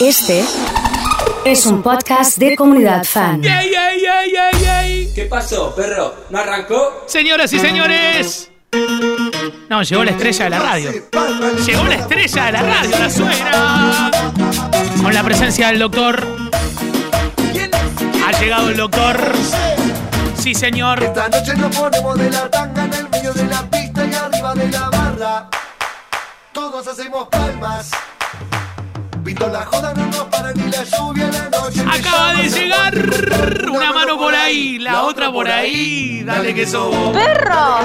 Este es un podcast de comunidad fan. ¡Yay, yay, yay, yay, yay! ¿Qué pasó, perro? ¿No arrancó? Señoras y señores. No, llegó la estrella de la radio. Llegó la estrella de la radio, la suena. Con la presencia del doctor. Ha llegado el doctor. Sí, señor. Esta noche nos ponemos de la tanga en el medio de la pista y arriba de la barra. Todos hacemos palmas. Pito la joda, no nos para ni la lluvia la noche. Acaba de llegar una mano por ahí, la otra por ahí. Dale que sos vos. ¡Perro!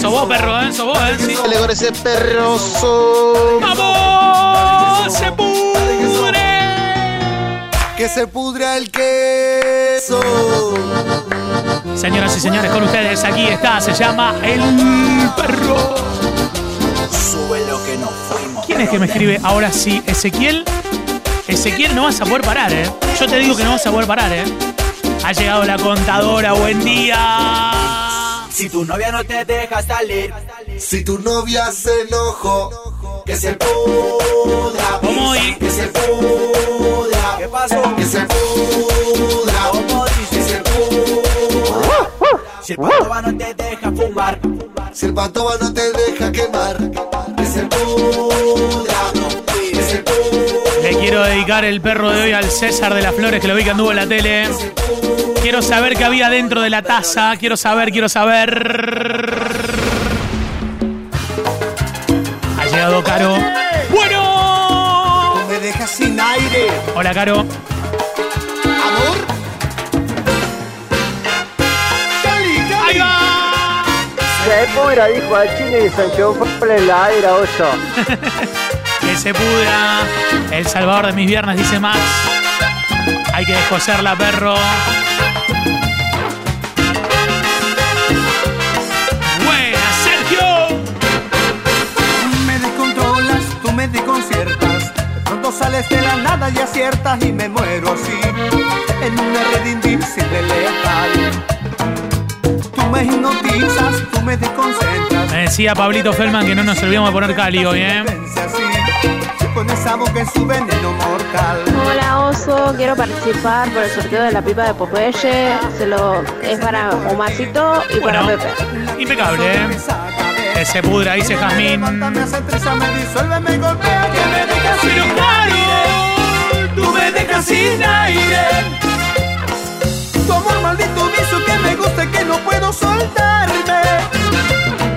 Sos vos, perro, ¿eh? Sos vos, ¿eh? Sí. Dale con ese perroso. ¡Vamos! ¡Se pudre! Que se pudra el queso. Señoras y señores, con ustedes aquí está, se llama El Perro. Sube lo que nos fuimos. ¿Quién es que me escribe ahora sí? ¿Ezequiel? Ezequiel, no vas a poder parar, ¿eh? Yo te digo que no vas a poder parar, ¿eh? Ha llegado la contadora, buen día. Si tu novia no te deja salir, Si tu novia se enojó, que se pudra. ¿Cómo hoy? Que se pudra. ¿qué pasó? Que se pudra. ¿Cómo Que dices? se pudra. Si el no te deja fumar, Si el patoba no te deja quemar, pudra. Que se pudra. Le quiero dedicar el perro de hoy al César de las Flores, que lo vi que anduvo en la tele. Quiero saber qué había dentro de la taza. Quiero saber, quiero saber. Ha llegado Caro. ¡Bueno! Me dejas sin aire. Hola, Caro. Se pudra, dijo al chino y quedó por el ladera, oso. Que se pudra. El salvador de mis viernes, dice Max. Hay que descoserla, perro. Buena, Sergio. Me descontrolas, tú me desconciertas. De pronto sales de la nada y aciertas y me muero así. En una red invisible letal. Me hipnotizas, tú me desconcentras. Me decía Pablito Feldman que no nos olvidamos de poner Cali hoy, ¿eh? Vence así, con esa boca en su veneno mortal. Hola Oso, quiero participar por el sorteo de la pipa de Popeye. Se lo, es para Omarcito y para Bueno, Pepe. impecable, ¿eh? Que se pudra, dice Jazmín. Me hace treza, me disuelve, me golpea, que me deja sin Pero claro, tú me dejas sin aire. Tu amor maldito vicio que me gusta que no puedo soltarme.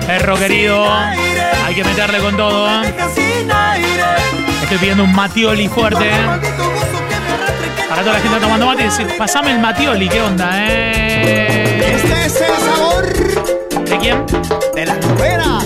perro querido, hay que meterle con todo. ¿eh? Estoy pidiendo un Matioli fuerte. ¿eh? Para toda la gente tomando mate, pasame el Matioli, ¿qué onda, eh? Este es el sabor ¿De quién? de la novela.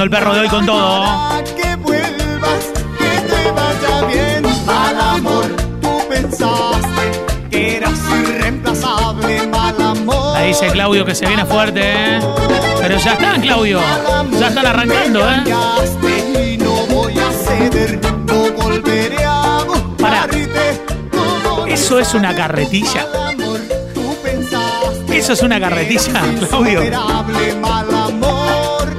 El perro de hoy con todo. para que vuelvas, que te vaya bien. Mal amor, tú pensaste que eras irreemplazable. Mal amor. Ahí dice Claudio que se viene fuerte, ¿eh? Pero ya están, Claudio. Ya están arrancando, ¿eh? y no voy a ceder, no volveré a Pará. Eso es una carretilla. Eso es una carretilla, Claudio.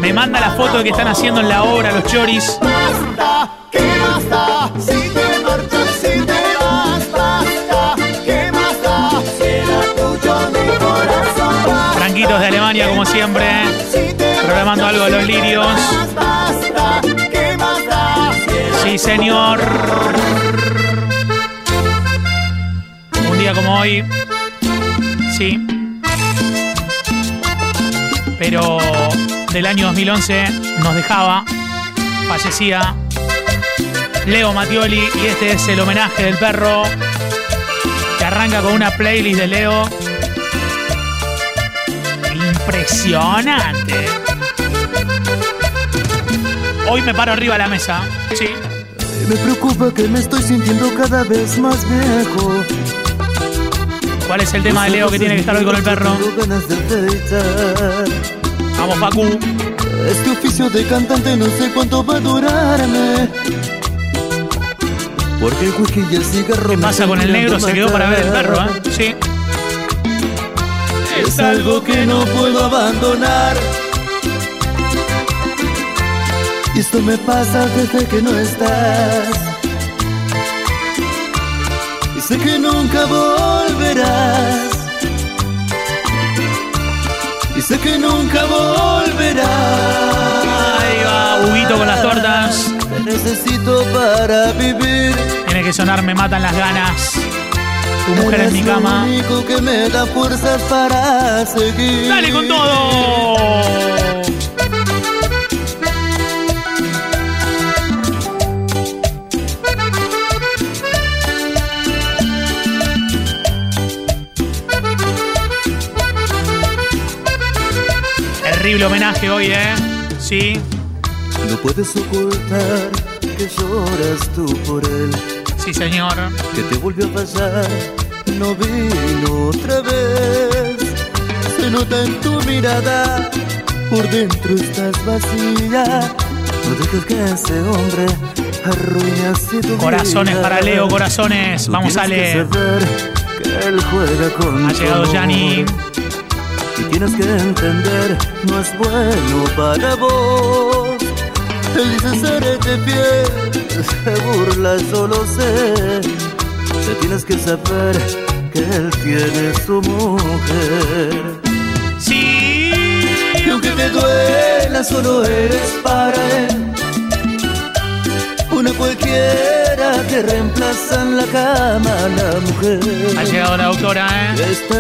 Me manda la foto de que están haciendo en la obra los choris. Basta, ¿qué más da? Si te marchas, si te vas, basta, ¿qué más da? Será tuyo mi corazón. Franquitos de Alemania, como siempre. Si te Programando algo de los lirios. Sí, señor. Un día como hoy. Sí. Pero del año 2011 nos dejaba, fallecía Leo Mattioli y este es el homenaje del perro que arranca con una playlist de Leo impresionante. Hoy me paro arriba de la mesa. Sí. Me preocupa que me estoy sintiendo cada vez más viejo. ¿Cuál es el tema de Leo que tiene que estar hoy con el perro? Vamos, Facu. Este oficio de cantante no sé cuánto va a durarme. Porque el whisky y el cigarro ¿Qué pasa con el negro? Se quedó para ver el perro. ¿eh? Sí. Es algo que no puedo abandonar. Y esto me pasa desde que no estás. Y sé que nunca volverás. Sé que nunca volverás. Ahí va, Huguito con las tortas. Te necesito para vivir. Tiene que sonar Me matan las ganas. Tu mujer en Eres mi lo cama. único que me da fuerzas para seguir. ¡Dale con todo! Terrible homenaje hoy, ¿eh? Sí, No puedes ocultar que lloras tú por él, sí, señor. que te volvió a pasar, no vino otra vez. Se nota en tu mirada, por dentro estás vacía. No dejes que ese hombre arruine así tu Corazones vida. para Leo, corazones. Tú Vamos, que Ale. que él juega con Ha llegado. Yanni. Tienes que entender, no es bueno para vos. Él dice serete fiel, se burla, solo sé. Te tienes que saber que él tiene su mujer. Sí. Y aunque te duela, solo eres para él. Una cualquiera que reemplaza en la cama a la mujer. Ha llegado la doctora, ¿eh? Está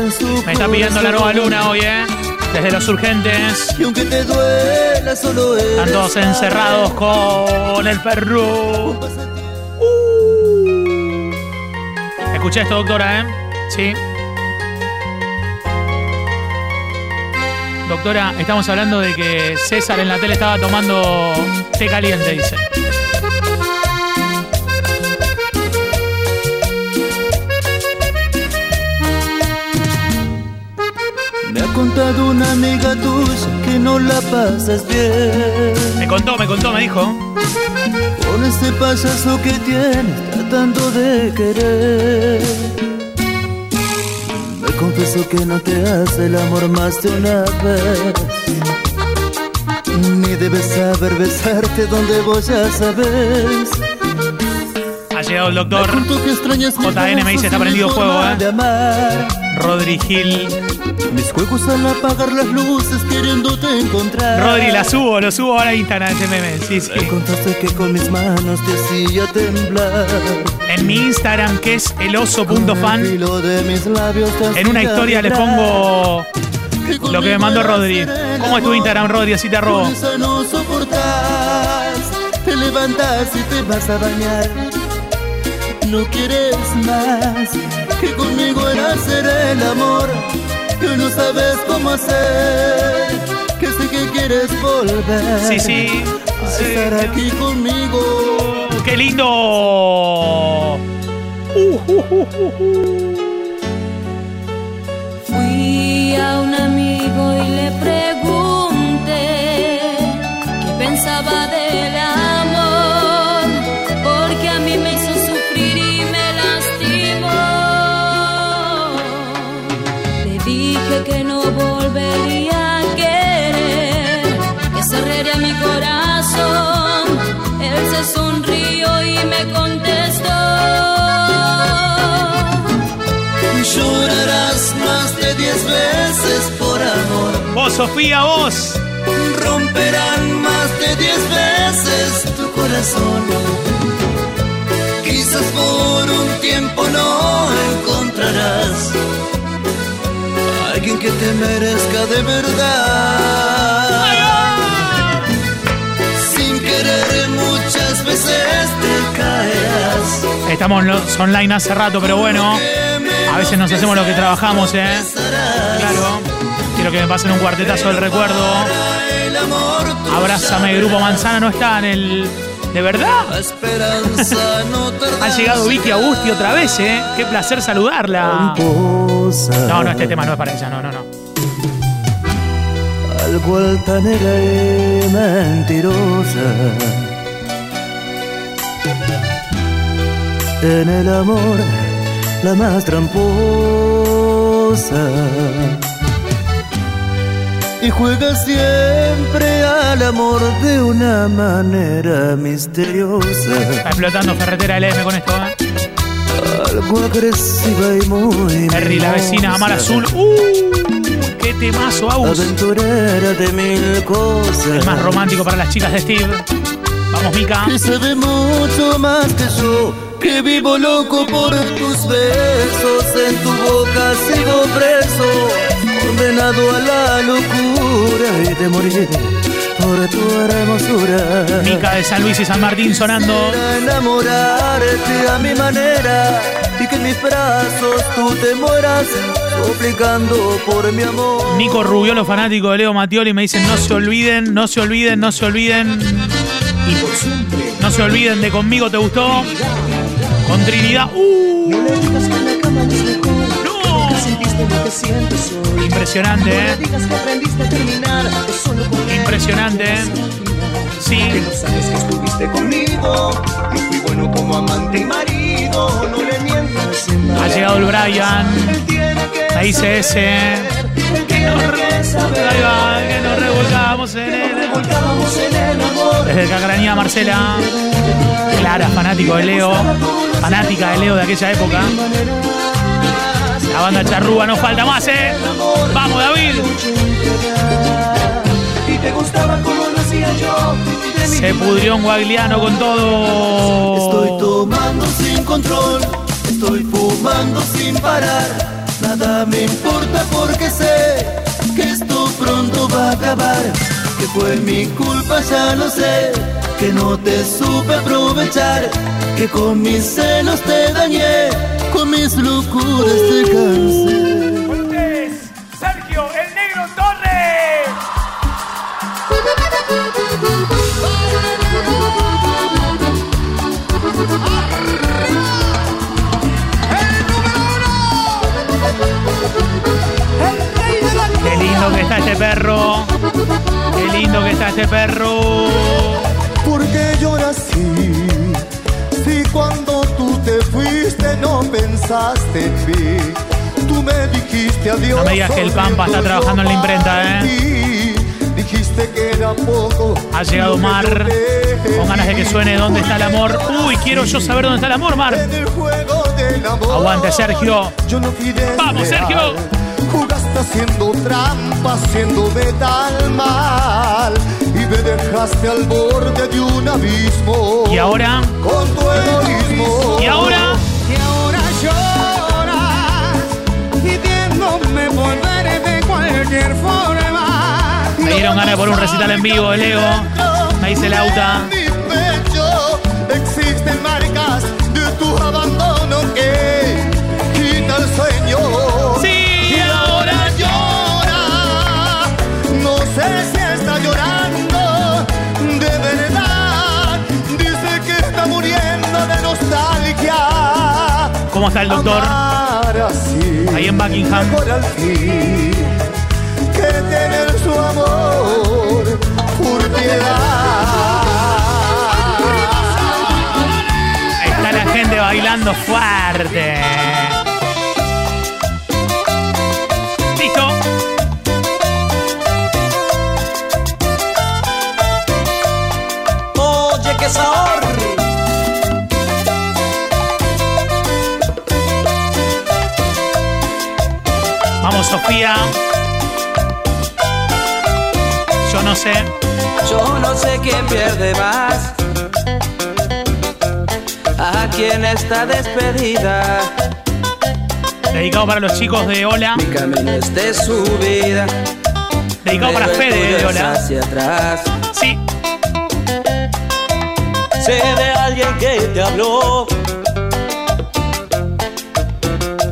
Me está pidiendo la nueva luna hoy, ¿eh? Desde los urgentes. Y aunque te duela, solo Están todos encerrados con el perro. Uh. Escuché esto, doctora, ¿eh? Sí. Doctora, estamos hablando de que César en la tele estaba tomando té caliente, dice. Contado una amiga tuya que no la pasas bien Me contó, me contó, me dijo. Con ese payaso que tienes tratando de querer Me confesó que no te hace el amor más de una vez Ni debes saber besarte donde vos ya sabes Ha llegado el doctor. JN me dice, está prendido forma ¿eh? Rodri Gil. Mis juegos al apagar las luces queriéndote encontrar Rodri, la subo, lo subo ahora a Instagram ese meme. Sí, sí. Me contaste que con mis manos te hacía temblar En mi Instagram, que es eloso.fan, en una historia le pongo lo que me mandó Rodri. ¿Cómo es tu. Instagram, Rodri? Así te arrobo. No Te levantas y te vas a bañar No quieres más Que conmigo era hacer el amor Y hoy no sabes cómo hacer Que sé que quieres volver Sí, sí. a sí. estar aquí conmigo ¡Qué lindo! Fui a un amigo y le pregunté qué pensaba del amor, diez veces por amor. Vos, Sofía, vos. Romperán más de diez veces tu corazón. Quizás por un tiempo no encontrarás Alguien que te merezca de verdad. Sin querer muchas veces te caerás. Estamos online hace rato, pero bueno. A veces nos hacemos lo que trabajamos, ¿eh? Claro. Quiero que me pasen un cuartetazo del recuerdo. Abrázame, Grupo Manzana no está en el. ¿De verdad? Ha llegado Vicky Augusti otra vez, ¿eh? Qué placer saludarla. No, no, este tema no es para ella, no, no, no. Algo altanera y mentirosa. En el amor, la más tramposa. Y juega siempre al amor de una manera misteriosa. Está explotando ferretera LM con esto, ¿eh? Algo agresiva y muy. Harry, la vecina, Amar. Azul. ¡Uh! ¡Qué temazo, Agus! Aventurera de mil cosas. El más romántico para las chicas de Steve. Vamos. Que sabe mucho más que yo. Que vivo loco por tus besos. En tu boca sigo preso. Condenado a la locura y de morir por tu hermosura. Mica de San Luis y San Martín sonando. Enamorarte a mi manera y que en mis brazos tú te mueras suplicando por mi amor. Nico Rubiolo, fanático de Leo Mattioli, me dicen no se olviden, no se olviden, no se olviden. No se olviden de Conmigo Te Gustó. Con Trinidad. ¡Uh! No le digas que en la cama es mejor. ¡No! Nunca sentiste lo que sientes hoy. Impresionante, ¿eh? que Impresionante, que ¿eh? Sí. Que no sabes que estuviste conmigo. Yo fui bueno como amante y marido. No le mientas en Ha llegado el Brian. Que ese. Él tiene que que nos revolcamos en en el. Desde Cacarañá, Marcela. Clara, fanático de Leo. Fanática de Leo de aquella época. La banda charrúa no falta más, ¿eh? Vamos, David. Se pudrió un guagliano con todo. Estoy tomando sin control, estoy fumando sin parar. Nada me importa porque sé que esto pronto va a acabar. Fue mi culpa, ya lo sé. Que no te supe aprovechar. Que con mis celos te dañé. Con mis locuras te cansé. Sergio, el negro Torres. Qué lindo que está este perro. Qué lindo que está este perro. ¿Por qué lloras así? Si cuando tú te fuiste no pensaste en mí. Tú me dijiste adiós. No me digas que el Pampa está trabajando en la imprenta, ¿eh? Dijiste que era poco. Ha llegado Mar con ganas de que suene ¿Dónde está el amor? Uy, quiero yo saber dónde está el amor, Mar. Aguante, Sergio. Yo Vamos. Sergio. Jugaste haciendo trampa, haciéndome tan mal. Y me dejaste al borde de un abismo. Y ahora, Con tu egoísmo. y ahora, Y ahora lloras, pidiéndome volver de cualquier forma. me dieron ganas de poner un recital en vivo de Leo. Me dice Lauta. Nostalgia. ¿Cómo está el doctor? Así, Ahí en Buckingham. al fin que tener su amor. Está la gente bailando fuerte. Sofía. Yo no sé. Yo no sé quién pierde más. A quién está despedida. Dedicado para los chicos de Hola. Mi camino es de su vida. Dedicado para Fede de es Hola. Hacia atrás. Sí. Sé de alguien que te habló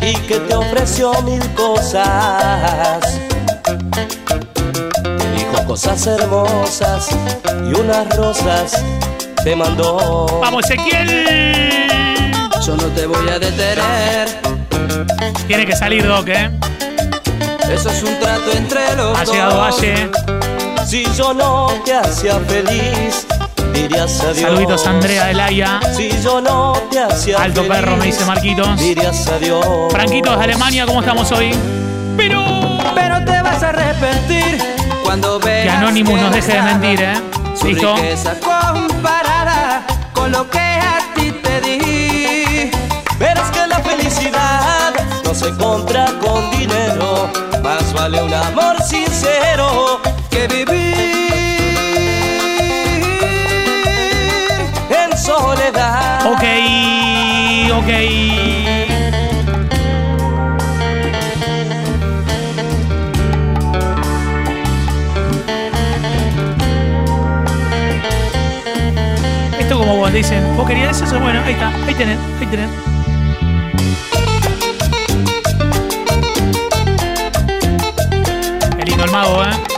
y que te ofreció mil cosas. Te dijo cosas hermosas y unas rosas te mandó. Vamos, Ezequiel. Yo no te voy a detener, Tiene que salir, Doc, ¿eh? Eso es un trato entre los Ha dos. llegado Valle. Si yo no te hacía feliz, dirías adiós. Saluditos a Andrea del Aya. Si yo no te hacía Alto feliz, perro, me dice Marquitos. Dirías adiós. Franquitos de Alemania, ¿cómo estamos hoy? Pero. Pero te vas a arrepentir cuando veas Que Anonymous nos deje de mentir, ¿eh? su ¿Listo? riqueza comparada con lo que a ti te di. Verás que la felicidad no se compra con dinero, más vale un amor sincero Esto como vos dicen, vos querías eso, bueno, ahí está, ahí tenés, ahí tenés. Qué lindo el mago, ¿eh?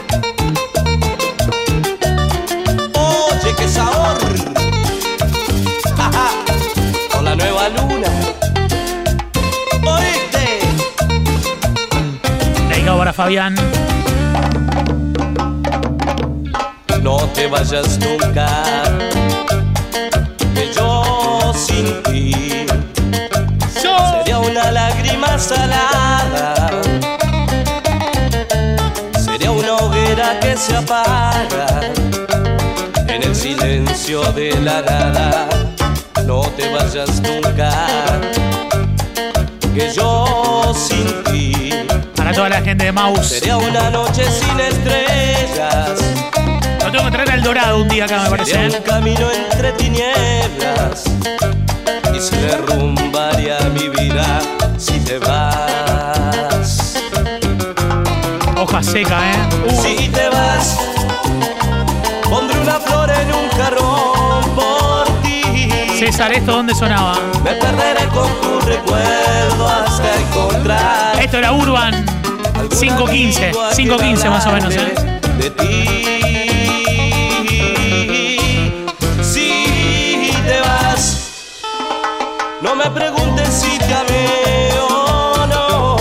Fabián. No te vayas nunca. Que yo sin ti sería una lágrima salada. Sería una hoguera que se apaga en el silencio de la nada. No te vayas nunca. Que yo sin ti Para toda la gente de Maus. sería una noche sin estrellas. Lo tengo que traer al dorado un día acá, me parece. Sería ¿eh? un camino entre tinieblas y se derrumbaría mi vida si te vas. Hoja seca, ¿eh? Si te vas, pondré una flor en un jarrón por ti. César, ¿esto dónde sonaba? Me perderé con tu recuerdo hasta encontrar. Esto era Urban. 5.15, 5.15 más o menos, ¿eh? De ti. Si te vas, no me preguntes si te amé o no.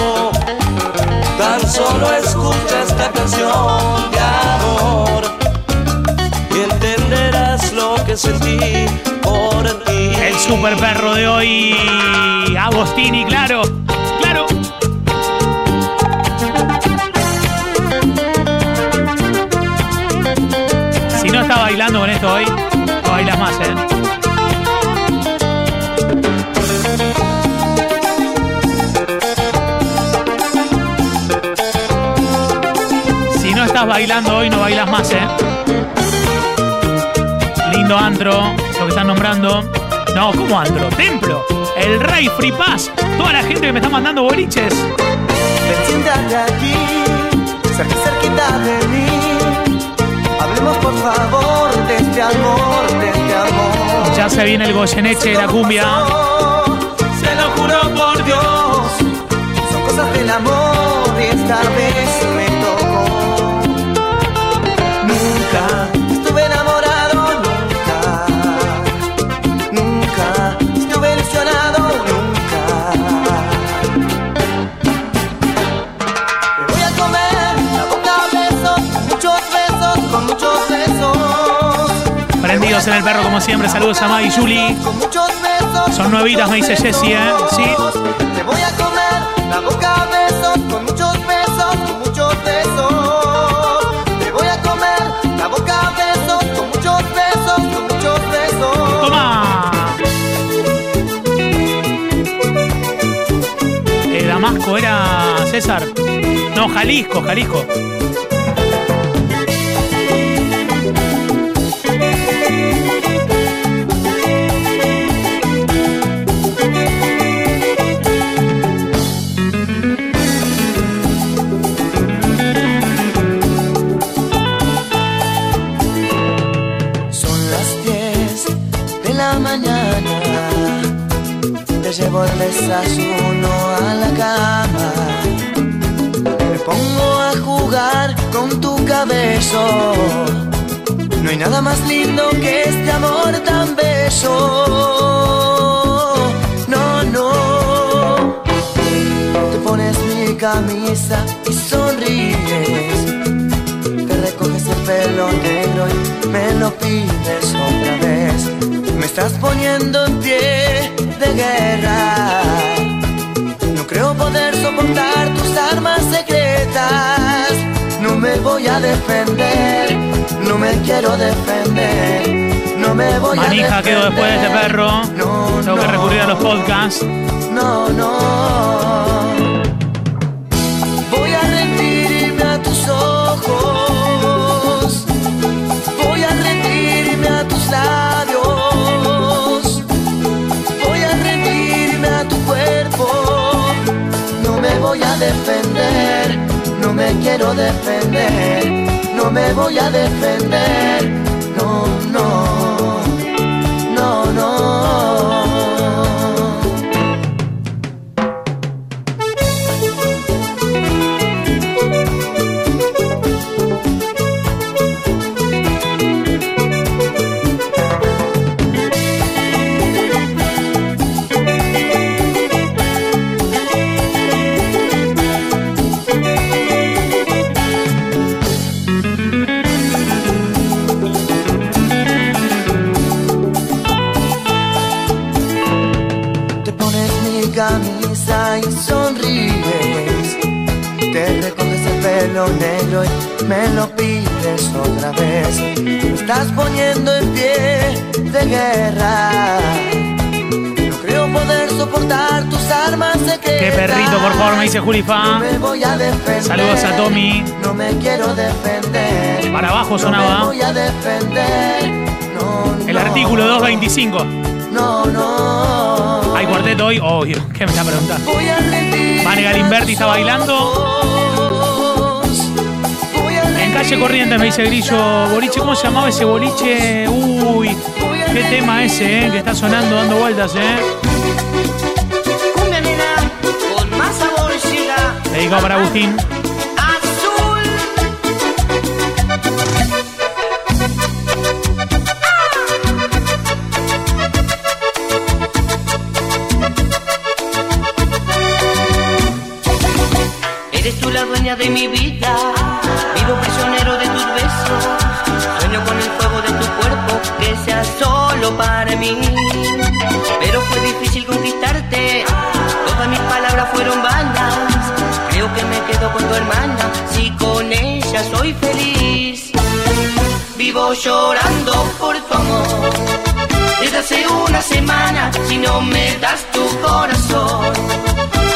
Tan solo escucha esta canción de amor y entenderás lo que sentí por ti. El super perro de hoy, Agostini, claro, estás bailando con esto hoy, no bailas más, ¿eh? Si no estás bailando hoy, no bailas más, ¿eh? Lindo antro, lo que están nombrando. No, ¿cómo antro? Templo. El Rey Free Pass. Toda la gente que me está mandando boliches. Hablemos por favor de este amor, de este amor. Ya se viene el Goyeneche de la cumbia. Se lo juro por Dios, son cosas del amor y esta vez me tocó. Nunca en el perro como siempre. Saludos a Maggie y Julie. Son nuevitas, me dice Jessie, ¿eh? Sí. Te voy a comer la boca a besos, con muchos besos, con muchos besos. Te voy a comer la boca a besos, con muchos besos, con muchos besos. ¡Toma! Eh, Damasco era César. No, Jalisco, Jalisco. Te llevo el desayuno a la cama. Me pongo a jugar con tu cabello. No hay nada más lindo que este amor tan bello. No, no. camisa y sonríes. Te recoges el pelo negro y me lo pides otra vez. Me estás poniendo en pie de guerra. No creo poder soportar tus armas secretas. No me voy a defender, no me quiero defender. No me voy Manija a quedo después de este perro. Tengo que recurrir a los podcasts. No, no. Me quiero defender. No me voy a defender. No, no. Qué perrito, por favor, me dice. No me voy a defender. Saludos a Tommy. No me quiero defender. Para abajo No sonaba. me voy a defender. No, El no. artículo 225. No, no. ¿Hay cuarteto hoy? Obvio. ¿Qué me está preguntando? Vane Galimberti está bailando. En calle Corrientes me dice Grillo, boliche, ¿cómo se llamaba ese boliche? Uy, qué tema ese, eh, que está sonando, dando vueltas, eh. Dedicado para Agustín. azul. Eres tú la dueña de mi vida, vivo prisionero de tus besos. Sueño con el fuego de tu cuerpo, que sea solo para mí. Con tu hermana, si con ella soy feliz. Vivo llorando por tu amor. Desde hace una semana, si no me das tu corazón.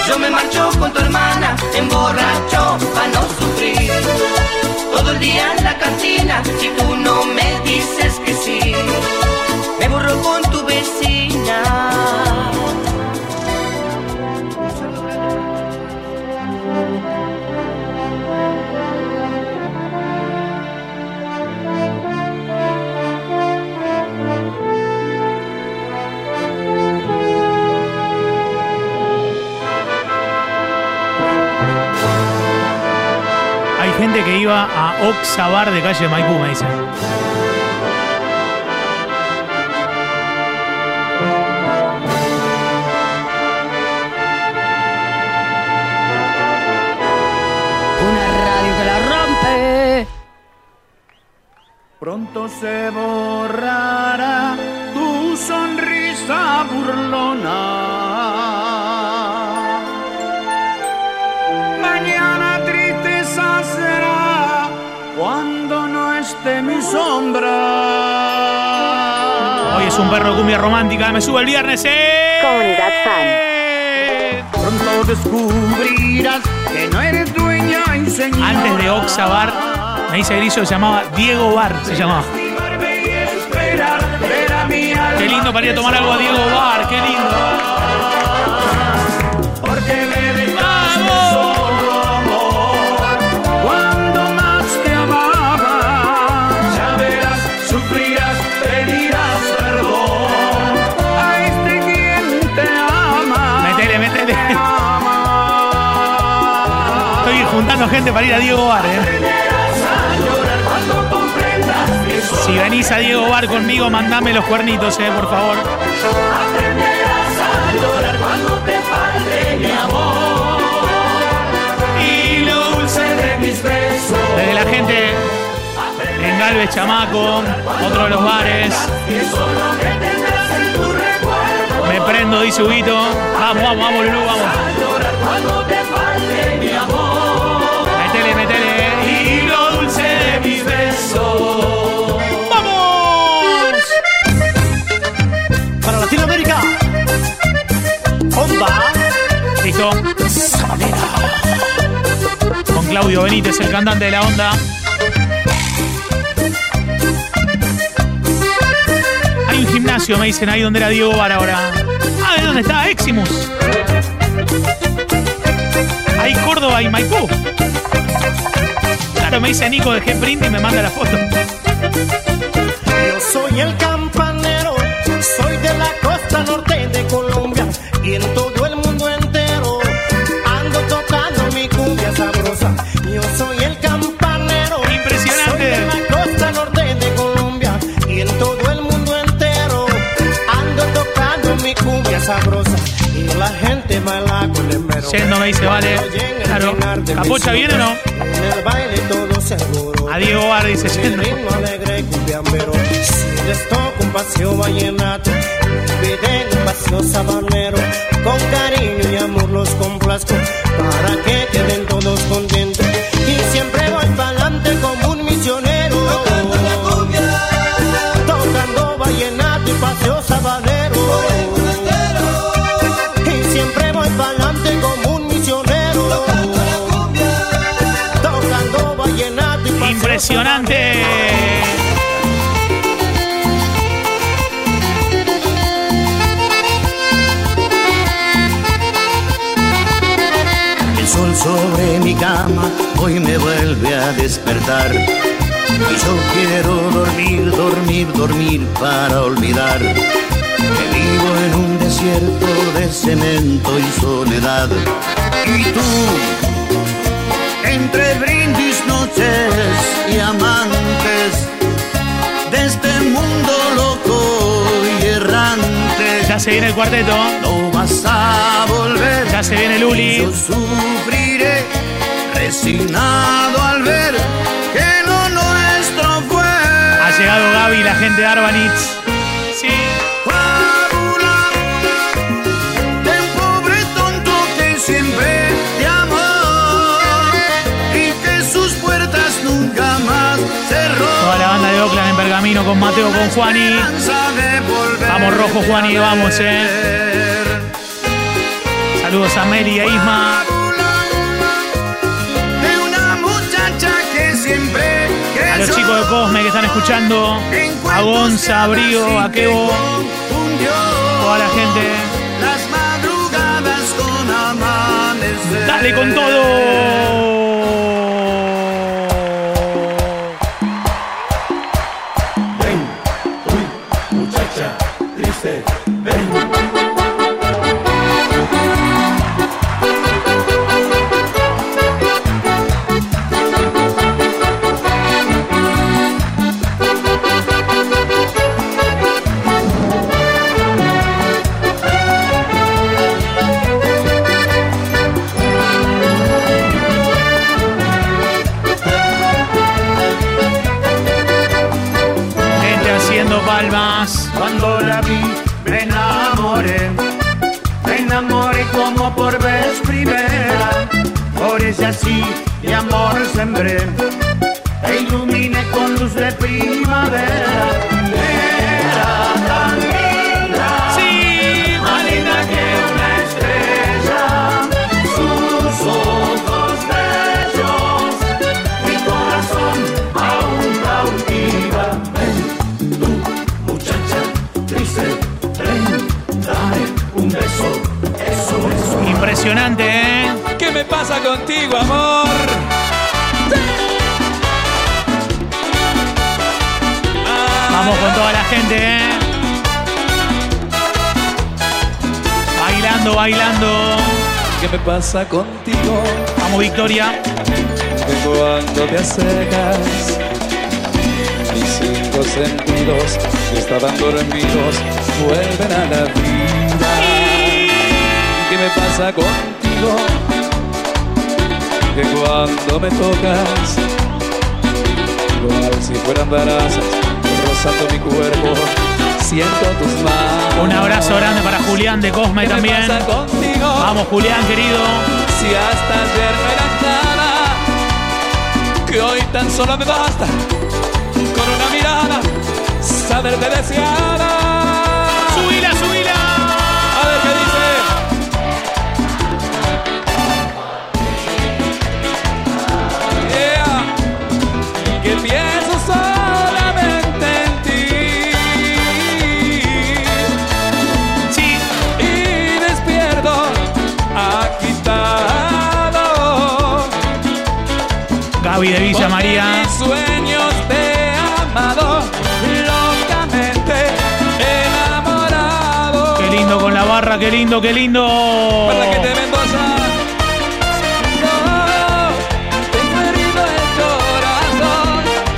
Yo me marcho con tu hermana, emborracho para no sufrir. Todo el día en la cantina, si tú no me dices que sí, me borro con tu vecina. Gente que iba a Oxabar de calle Maipú, me dicen. Una radio que la rompe. Pronto se borrará tu sonrisa burlona. Esté mi sombra. Hoy es un perro de cumbia romántica, me sube el viernes, eh. Comunidad Fan. Pronto descubrirás que no eres dueña y señora. Antes de Oxabar, me dice Grillo, se llamaba Diego Bar, se llamaba. Qué lindo para ir a tomar algo a Diego Bar, qué lindo. gente para ir a Diego Bar, ¿eh? Si venís a Diego Bar conmigo, mandame los cuernitos. Eh, por favor. Desde la gente en Galvez Chamaco, otro de los bares. Me prendo, dice Huguito. Vamos, vamos, vamos, Lulú, vamos. ¡Vamos! Para Latinoamérica. Onda. Listo. Con Claudio Benítez, el cantante de la onda. Hay un gimnasio, me dicen ahí donde era Diego Bar ahora. Ah, ¿de dónde está? Eximus. Ahí Córdoba y Maipú. Claro, me dice Nico de G-Print y me manda la foto. Yo soy el campanero, soy de la costa norte de Colombia y en todo el mundo entero ando tocando mi cumbia sabrosa. Yo soy el campanero, Impresionante. soy de la costa norte de Colombia y en todo el mundo entero ando tocando mi cumbia sabrosa la gente baila con el mero. Yendo me dice, vale. Claro. ¿Capocha viene o no? En el baile todo seguro. A Diego Bar dice yendo. ritmo alegre cumbiambero Si les toco un paseo vallenato Me piden un paseo sabanero Con cariño y amor los complazco Para que queden todos contentos Y siempre voy pa'lante como un misionero El sol sobre mi cama hoy me vuelve a despertar. Y yo quiero dormir, dormir, dormir para olvidar que vivo en un desierto de cemento y soledad. Y tú, el cuarteto. No vas a volver. Ya se viene Luli. Yo sufriré resignado al ver que lo nuestro fue. Ha llegado Gaby la gente de Arbanitz. En Pergamino con Mateo, con Juani. Vamos rojo, Juani, vamos, eh. Saludos a Meli y a Isma. A los chicos de Cosme que están escuchando. A Gonza, a Brío, a Kevo. Toda la gente. Dale con todo. Palmas. Cuando la vi, me enamoré. Me enamoré como por vez primera. Por ese así mi amor sembré. E iluminé con luz de primavera. Impresionante, ¿eh? ¿Qué me pasa contigo, amor? Vamos con toda la gente, ¿eh? Bailando, bailando. ¿Qué me pasa contigo? Vamos, Victoria. Cuando te acercas, mis cinco sentidos que estaban dormidos vuelven a la vida. ¿Qué me pasa contigo? Que cuando me tocas, cual si fueran brasas rozando mi cuerpo. Siento tus manos. Un abrazo grande para Julián de Cosme ¿Qué me también. pasa contigo? Vamos, Julián, querido. Si hasta ayer no era nada, que hoy tan solo me basta con una mirada saberte deseada. Qué lindo, qué lindo. Para que te Mendoza. No, herido el.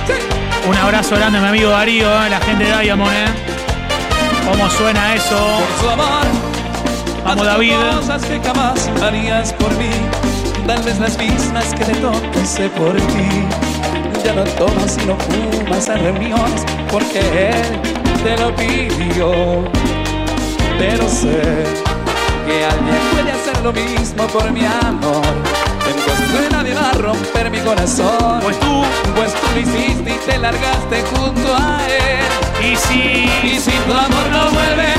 Sí. Un abrazo grande a mi amigo Darío, eh, la gente de Diamond, ¿eh? ¿Cómo suena eso? Por su amor. Vamos, David. Cosas que jamás harías por mí. Tal vez las mismas que de todo hice por ti. Ya no tomas y no fumas en reuniones porque él te lo pidió. Pero sé que alguien puede hacer lo mismo por mi amor. Entonces nadie va a romper mi corazón. Pues tú. Pues tú lo hiciste y te largaste junto a él. Y si. Y si tu amor no vuelve,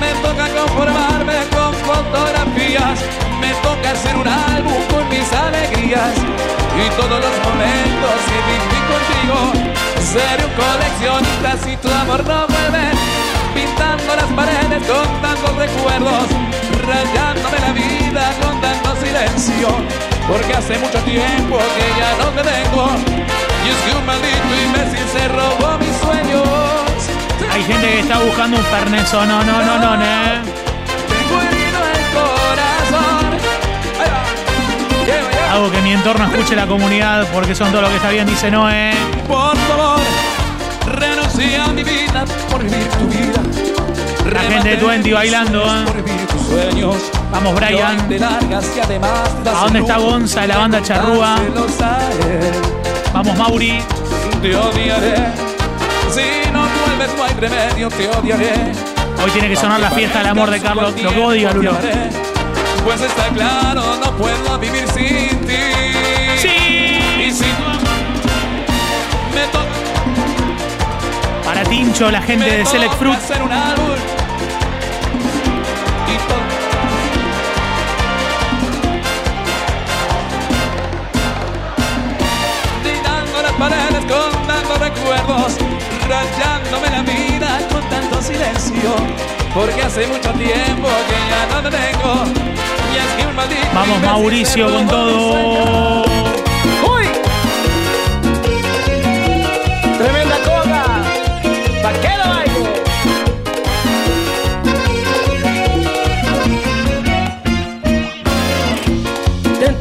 me toca conformarme con fotografías. Me toca hacer un álbum con mis alegrías. Y todos los momentos que viví contigo. Seré un coleccionista si tu amor no vuelve. Pintando las paredes con tantos recuerdos. Rayándome la vida con tanto silencio. Porque hace mucho tiempo que ya no te tengo. Y es que un maldito imbécil se robó mis sueños. Hay gente que está buscando un ferneso. No, no, no, no, ¿eh? Tengo herido el corazón. Ahí va. Llego, llego. Hago que mi entorno escuche la comunidad porque son todo lo que está bien, dice Noé. Por favor, renuncia a mi vida por vivir tu vida. La gente de Twenty bailando, ¿eh? Por vivir tus sueños. Vamos, Brian. ¿A dónde está Gonza de la banda Charrúa? Vamos, Mauri. Te odiaré. Si no vuelves, no hay remedio, te odiaré. Hoy tiene que sonar la fiesta del amor de Carlos. Lo que Lulo. Pues está claro, no puedo vivir sin Tincho, la gente de Select Fruit. paredes con tantos recuerdos, rayándome la vida con tanto silencio. Porque hace mucho tiempo que ya no te tengo. Y es que un maldito Vamos, Mauricio, con todo.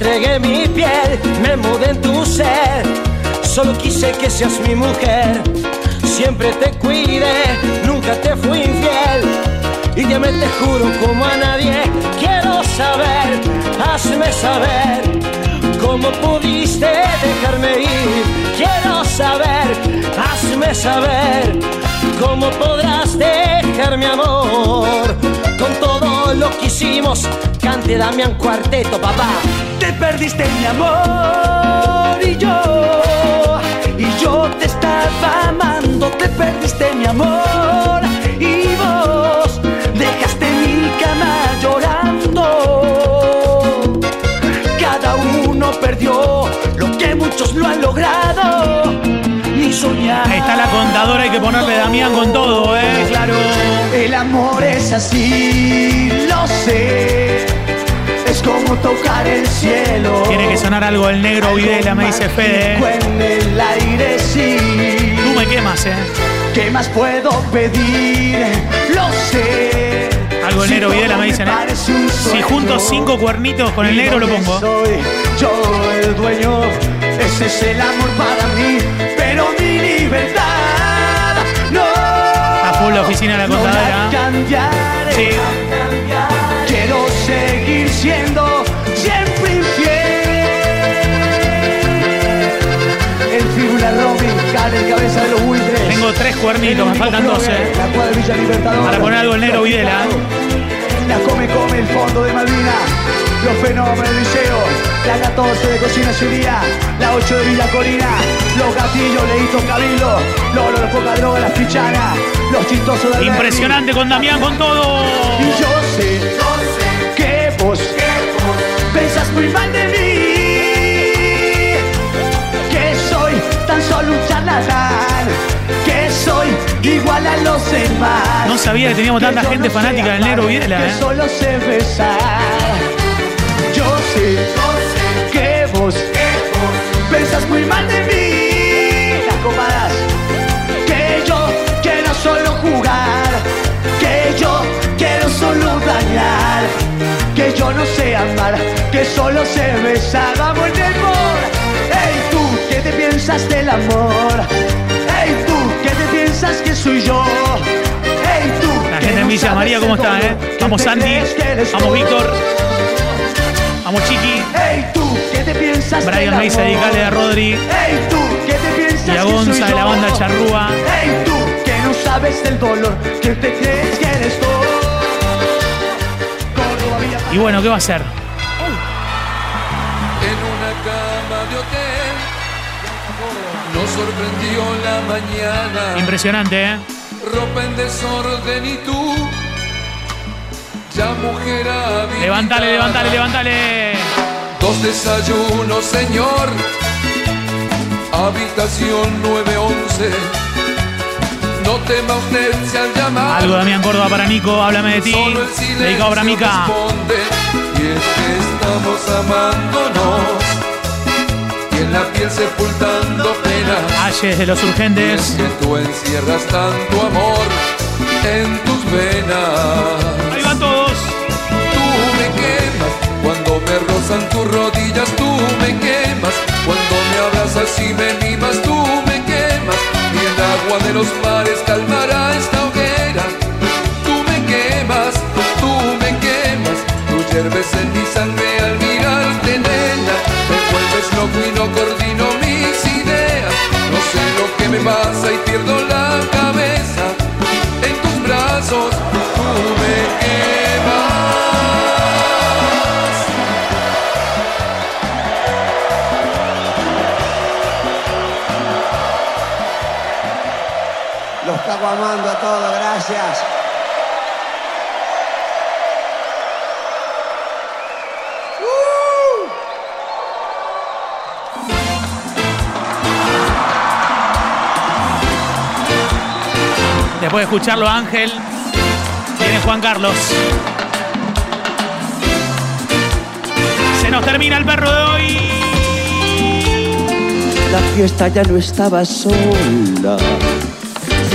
Entregué mi piel, me mudé en tu ser. Solo quise que seas mi mujer. Siempre te cuidé, nunca te fui infiel. Y ya me te juro como a nadie. Quiero saber, hazme saber cómo pudiste dejarme ir. Quiero saber, hazme saber cómo podrás dejar mi amor. Con todo lo que hicimos, cante Damián Cuarteto, papá. Te perdiste mi amor y yo, y yo te estaba amando. Te perdiste mi amor y vos dejaste mi cama llorando. Cada uno perdió lo que muchos lo han logrado. Soñar. Está la contadora, hay que ponerle Damián con todo, ¿eh? Claro. El amor es así, lo sé. Es como tocar el cielo. Tiene que sonar algo del negro Videla, me dice Fede. ¿eh? En el aire sí. Tú me quemas, ¿eh? ¿Qué más puedo pedir? Lo sé. Algo Si negro Videla me dicen, ¿eh? Si junto cinco cuernitos con el ¿y negro lo pongo. Soy yo el dueño. Ese es el amor para mí. Oficina de la no la contadora. cambiaré. Sí. Quiero seguir siendo siempre infiel. El figura Robin el cabeza de los buitres. Tengo tres cuernitos, me faltan único 12. flogger, La cuadra de Villa Libertador. Para poner algo el negro Videla. La come, come el fondo de Malvina. Los fenómenos del liceo. La 14 de Cocina Ciudad. La 8 de Villa Corina. Los gatillos, Leito Cabildo. Los los poca droga, las pichanas. Los chistosos del Impresionante con Damián, con todo. Y yo sé, que vos, pensás muy mal de mí. Que soy tan solo un charlatán. Que soy igual a los demás. No sabía que teníamos tanta Que yo gente no fanática sé del negro Videla, Que eh. solo sé besar. Yo sé, que vos, pensás muy mal de mí. Las copadas. Que yo quiero solo jugar. Que yo quiero solo dañar. Que yo no sé amar. Que solo sé besar. Vamos en el amor. Ey, tú, ¿qué te piensas del amor? Ey, tú, ¿qué te piensas que soy yo? Ey, tú. La que gente en Villa María, ¿cómo está, eh? que Vamos que eres vamos. Víctor, vamos Chiqui, Ey, tú, ¿qué te piensas Brian dice amor? dedicale a Rodri Ey, tú, ¿qué te piensas y a Gonza de la banda Charrúa. Ey, tú, que no sabes del dolor, que te crees que eres tú. Y bueno, ¿qué va a hacer? En una cama de hotel nos sorprendió la mañana. Impresionante, ¿eh? Ropa en desorden y tú, ya mujer habilitada. Levantale, levantale, levantale. Dos desayunos, señor. Habitación 911. No tema usted si al llamar. Algo Damián Córdoba para Nico, háblame de ti. Solo el silencio Dedicado para Mica. responde, Y es que estamos amándonos. Y en la piel sepultando penas. Ayes de los Y es urgentes. que tú encierras tanto amor en tus venas. De los mares calmará esta hoguera. Tú me quemas, tú me quemas. Tú hierves en mi sangre al mirarte, nena. Me vuelves loco y no coordino mis ideas. No sé lo que me pasa y pierdo la Los cago amando a todos, gracias. ¡Uh! Después de escucharlo, Ángel, viene Juan Carlos. Se nos termina el perro de hoy. La fiesta ya no estaba sola.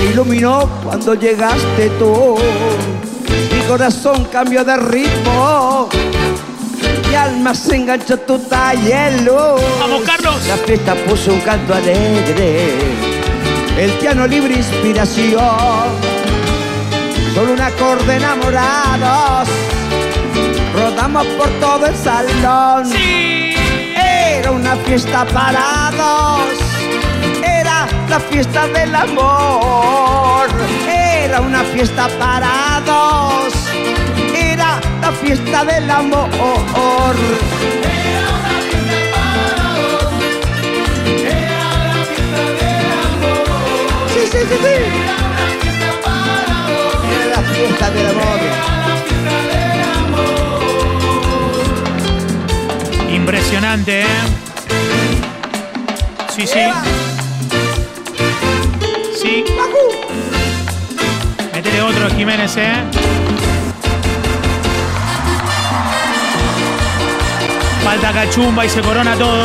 Se iluminó cuando llegaste tú. Mi corazón cambió de ritmo. Mi alma se enganchó tu luz. Vamos, Carlos. La fiesta puso un canto alegre. El piano libre inspiración. Solo un acorde enamorados. Rodamos por todo el salón. Era una fiesta para dos. La fiesta del amor. Era una fiesta para dos. Era la fiesta del amor. Sí, sí, sí, sí. Era la fiesta del amor. Impresionante, ¿eh? Sí. Sí. Otro, Jiménez, ¿eh? Falta cachumba y se corona todo.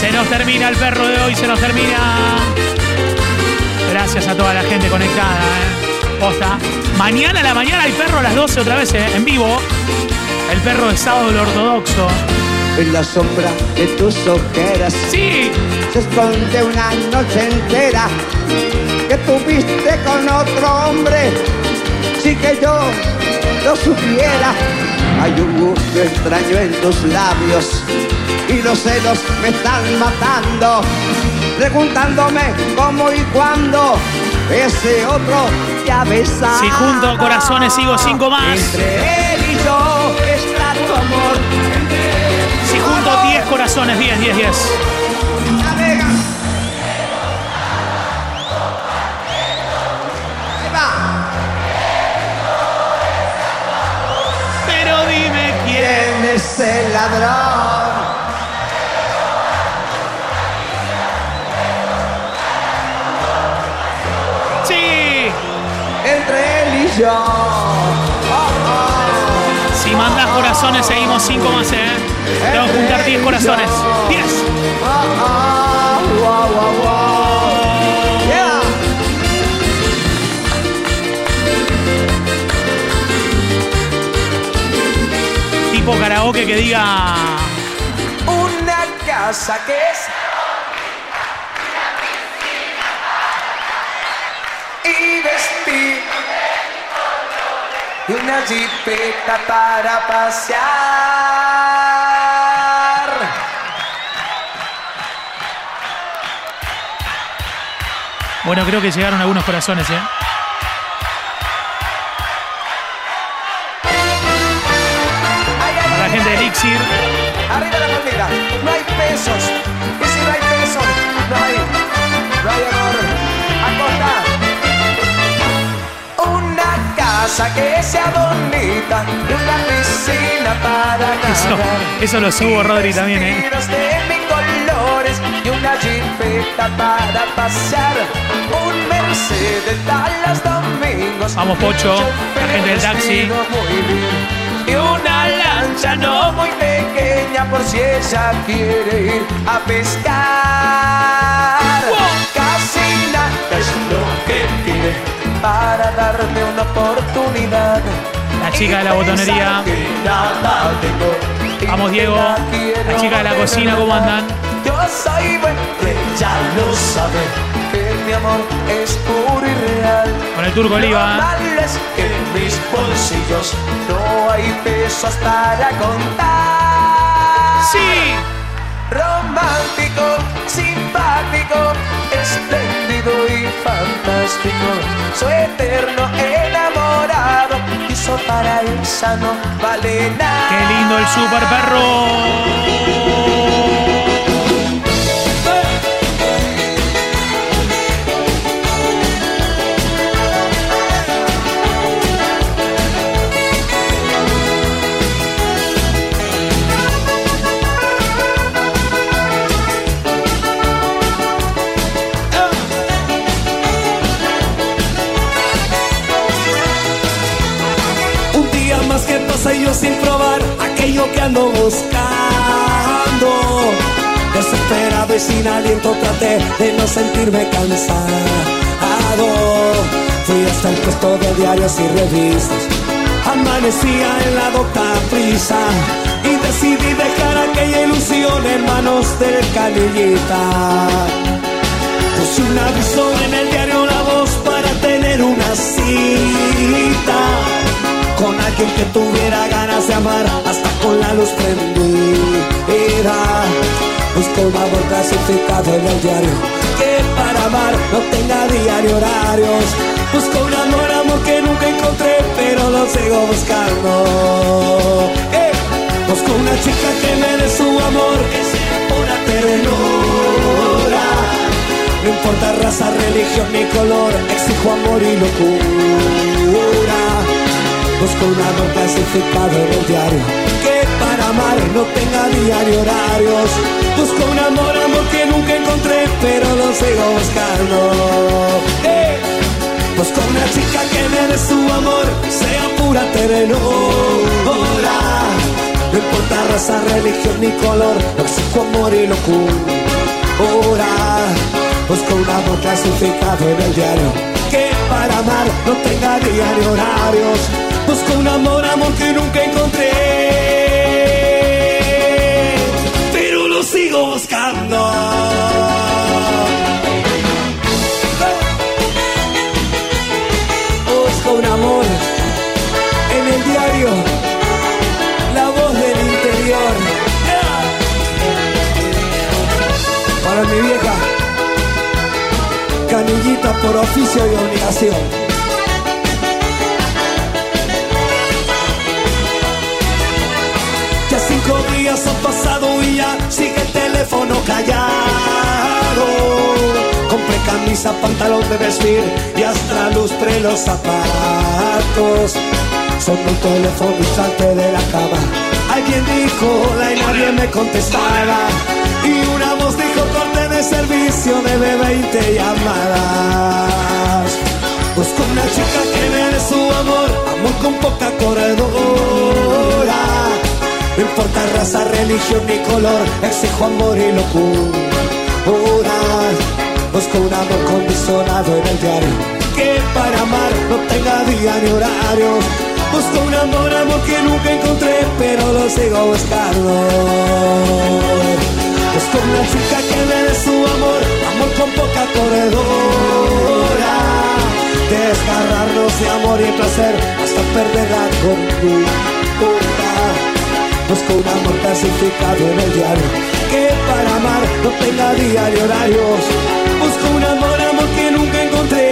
Se nos termina el perro de hoy, se nos termina. Gracias a toda la gente conectada, ¿eh? Posta. Mañana a la mañana hay perro a las 12 otra vez, ¿eh? En vivo. El perro de sábado del ortodoxo. En la sombra de tus ojeras. Sí. Se esconde una noche entera que tuviste con otro hombre. Sí que yo lo supiera. Hay un gusto extraño en tus labios y los celos me están matando, preguntándome cómo y cuándo ese otro ya besaba. Si junto corazones sigo cinco más. Entre 110 corazones. 10, 10, 10. Pero dime quién es el ladrón. Sí. Entre él y yo. Mandas corazones, seguimos 5 más, ¿eh? Tengo que juntar 10 corazones. 10. Ah, ah, guau, guau, guau. Yeah. Tipo karaoke que diga. Una casa que es. Y vestir. Y una jipeta para pasear. Bueno, creo que llegaron algunos corazones, ¿eh? Para la gente de Elixir. Arriba la palmera, no hay pesos. Y si no hay pesos, no hay, casa que sea bonita una piscina para Eso, eso lo subo, Rodri, también, ¿eh? Y una jipeta para pasear. Un Mercedes Dallas domingos. Vamos, Pocho, la gente del taxi. Y una lancha no muy pequeña por si ella quiere ir a pescar. Casi nada es lo que pide para darme una oportunidad. La chica de la botonería. Vamos, Diego. la chica de la cocina, ¿cómo andan? yo soy buen, ella lo sabe, que mi amor es puro y real. Con el turco Oliva. en mis bolsillos no hay pesos para contar. Sí. Romántico, simpático, espléndido y fantástico. Soy eterno enamorado eso para ella no vale nada. Qué lindo el super perro. Que ando buscando. Desesperado y sin aliento traté de no sentirme cansado. Fui hasta el puesto de diarios y revistas. Amanecía en la docta prisa y decidí dejar aquella ilusión en manos del canillita. Puse un aviso en el diario La Voz para tener una cita con alguien que tuviera ganas de amar hasta con la luz prendida. Busqué un amor clasificado en el diario que para amar no tenga diario horarios. Busco un amor, amor que nunca encontré, pero lo sigo buscando. ¡Eh! Busco una chica que me dé su amor, que sea pura ternura. No importa raza, religión ni color, exijo amor y locura. Busco un amor clasificado en el diario, que para amar no tenga diario horarios. Busco un amor, amor que nunca encontré, pero lo sigo buscando. Busco una chica que me dé su amor, sea pura ternura. No importa raza, religión ni color, exijo amor y locura. Busco un amor clasificado en el diario, que para amar no tenga diario horarios. Busco un amor, amor que nunca encontré, pero lo sigo buscando. Busco un amor en el diario la voz del interior. Para mi vieja, canillita por oficio y obligación. Días han pasado y ya sigue el teléfono callado. Compré camisa, pantalón de vestir y hasta lustré los zapatos. Sonó el teléfono instante de la cama. Alguien dijo hola y nadie me contestaba. Y una voz dijo corte de servicio de 20 llamadas. Busco una chica que me dé su amor, amor con poca corredora. No importa raza, religión ni color, exijo amor y locura. Busco un amor condicionado en el diario, que para amar no tenga día ni horarios. Busco un amor, amor que nunca encontré, pero lo sigo buscando. Busco una chica que me dé su amor, amor con poca corredora. Desgarrarnos de amor y placer hasta perder la cordura. Busco un amor clasificado en el diario Que para amar no tenga día ni horarios. Busco un amor, amor que nunca encontré.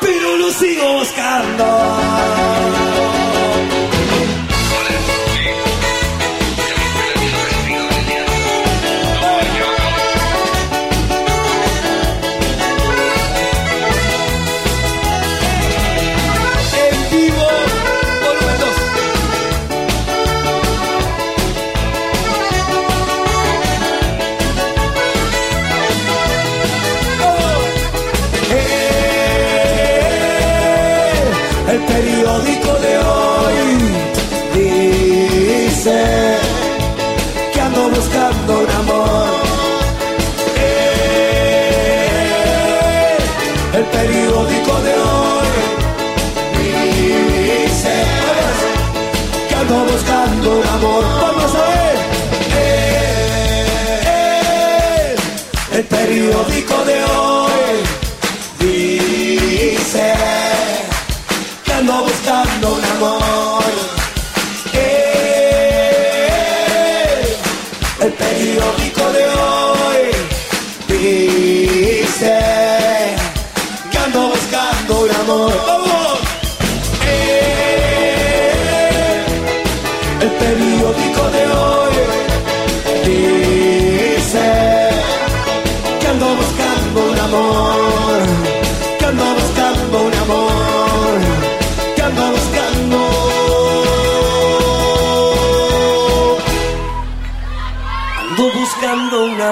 Pero lo sigo buscando el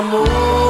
amor.